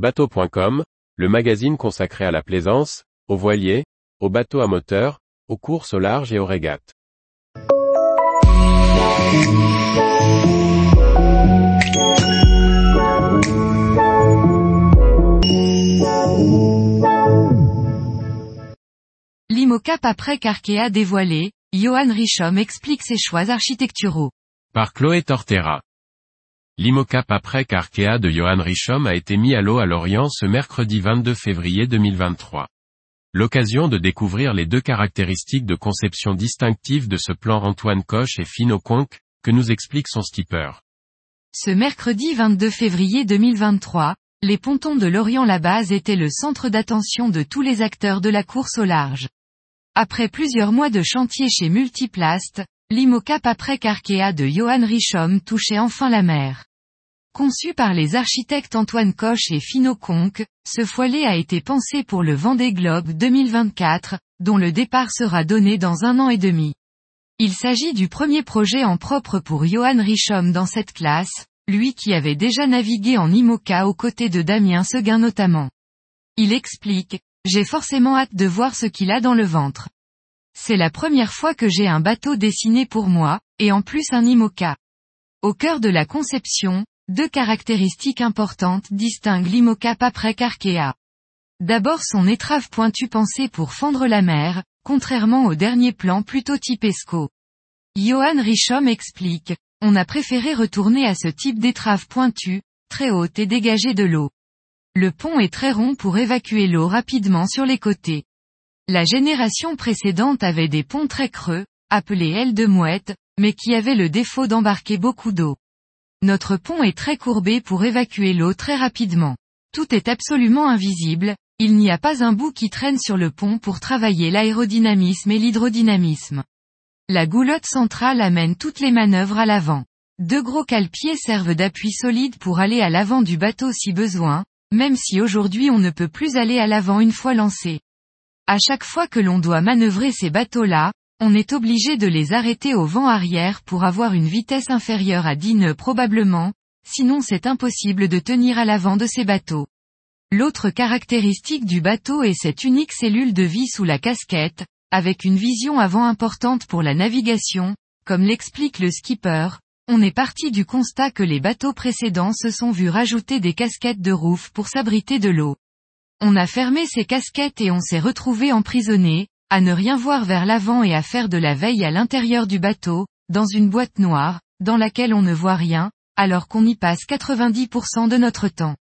Bateau.com, le magazine consacré à la plaisance, aux voiliers, aux bateaux à moteur, aux courses au large et aux régates. L'Imocap après qu'Arkea dévoilé, Johan Richomme explique ses choix architecturaux. Par Chloé Tortera. L'Imocap après qu'Arkea de Johan Richomme a été mis à l'eau à Lorient ce mercredi 22 février 2023. L'occasion de découvrir les deux caractéristiques de conception distinctives de ce plan Antoine Coche et Fino Conque, que nous explique son skipper. Ce mercredi 22 février 2023, les pontons de Lorient-la-Base étaient le centre d'attention de tous les acteurs de la course au large. Après plusieurs mois de chantier chez Multiplast, l'Imocap après qu'Arkea de Johan Richomme touchait enfin la mer. Conçu par les architectes Antoine Coche et Fino Conque, ce foilet a été pensé pour le Vendée Globe 2024, dont le départ sera donné dans un an et demi. Il s'agit du premier projet en propre pour Johan Richomme dans cette classe, lui qui avait déjà navigué en IMOCA aux côtés de Damien Seguin notamment. Il explique, j'ai forcément hâte de voir ce qu'il a dans le ventre. C'est la première fois que j'ai un bateau dessiné pour moi, et en plus un IMOCA. Au cœur de la conception, deux caractéristiques importantes distinguent l'Imocap après qu'Arkea. D'abord son étrave pointue pensée pour fendre la mer, contrairement au dernier plan plutôt type ESCO. Johan Richomme explique, on a préféré retourner à ce type d'étrave pointue, très haute et dégagée de l'eau. Le pont est très rond pour évacuer l'eau rapidement sur les côtés. La génération précédente avait des ponts très creux, appelés ailes de mouette, mais qui avaient le défaut d'embarquer beaucoup d'eau. Notre pont est très courbé pour évacuer l'eau très rapidement. Tout est absolument invisible, il n'y a pas un bout qui traîne sur le pont pour travailler l'aérodynamisme et l'hydrodynamisme. La goulotte centrale amène toutes les manœuvres à l'avant. Deux gros cale-pieds servent d'appui solide pour aller à l'avant du bateau si besoin, même si aujourd'hui on ne peut plus aller à l'avant une fois lancé. À chaque fois que l'on doit manœuvrer ces bateaux-là, on est obligé de les arrêter au vent arrière pour avoir une vitesse inférieure à 10 nœuds probablement, sinon c'est impossible de tenir à l'avant de ces bateaux. L'autre caractéristique du bateau est cette unique cellule de vie sous la casquette, avec une vision avant importante pour la navigation, comme l'explique le skipper, on est parti du constat que les bateaux précédents se sont vus rajouter des casquettes de roof pour s'abriter de l'eau. On a fermé ces casquettes et on s'est retrouvé emprisonné, à ne rien voir vers l'avant et à faire de la veille à l'intérieur du bateau, dans une boîte noire, dans laquelle on ne voit rien, alors qu'on y passe 90% de notre temps.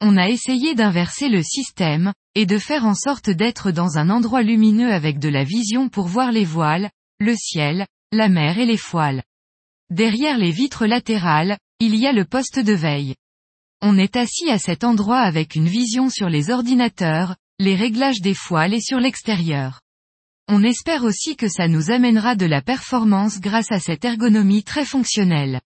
On a essayé d'inverser le système, et de faire en sorte d'être dans un endroit lumineux avec de la vision pour voir les voiles, le ciel, la mer et les foiles. Derrière les vitres latérales, il y a le poste de veille. On est assis à cet endroit avec une vision sur les ordinateurs, les réglages des foiles et sur l'extérieur. On espère aussi que ça nous amènera de la performance grâce à cette ergonomie très fonctionnelle.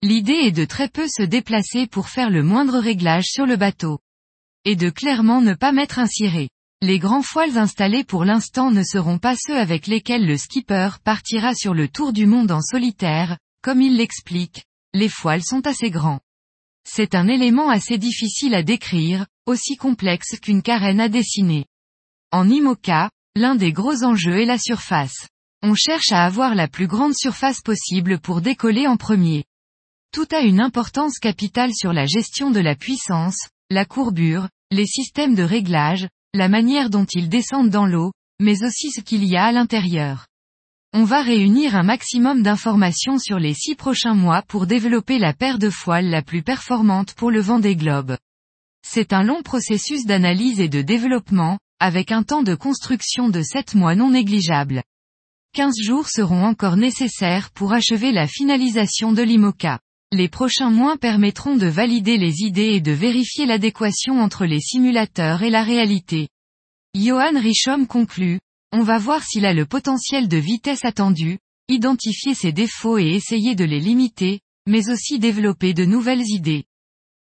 L'idée est de très peu se déplacer pour faire le moindre réglage sur le bateau. Et de clairement ne pas mettre un ciré. Les grands foiles installés pour l'instant ne seront pas ceux avec lesquels le skipper partira sur le tour du monde en solitaire, comme il l'explique, les foiles sont assez grands. C'est un élément assez difficile à décrire, aussi complexe qu'une carène à dessiner. En IMOCA, l'un des gros enjeux est la surface. On cherche à avoir la plus grande surface possible pour décoller en premier. Tout a une importance capitale sur la gestion de la puissance, la courbure, les systèmes de réglage, la manière dont ils descendent dans l'eau, mais aussi ce qu'il y a à l'intérieur. On va réunir un maximum d'informations sur les six prochains mois pour développer la paire de foiles la plus performante pour le vent des globes. C'est un long processus d'analyse et de développement, avec un temps de construction de 7 mois non négligeable. 15 jours seront encore nécessaires pour achever la finalisation de l'IMOCA. Les prochains mois permettront de valider les idées et de vérifier l'adéquation entre les simulateurs et la réalité. Johan Richomme conclut, on va voir s'il a le potentiel de vitesse attendu, identifier ses défauts et essayer de les limiter, mais aussi développer de nouvelles idées.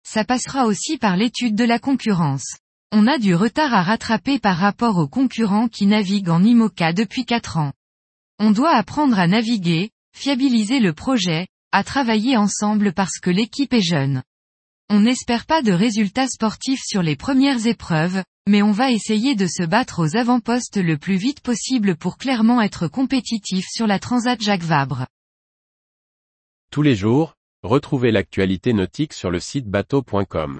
Ça passera aussi par l'étude de la concurrence. On a du retard à rattraper par rapport aux concurrents qui naviguent en IMOCA depuis 4 ans. On doit apprendre à naviguer, fiabiliser le projet, à travailler ensemble parce que l'équipe est jeune. On n'espère pas de résultats sportifs sur les premières épreuves, mais on va essayer de se battre aux avant-postes le plus vite possible pour clairement être compétitif sur la Transat Jacques Vabre. Tous les jours, retrouvez l'actualité nautique sur le site bateau.com.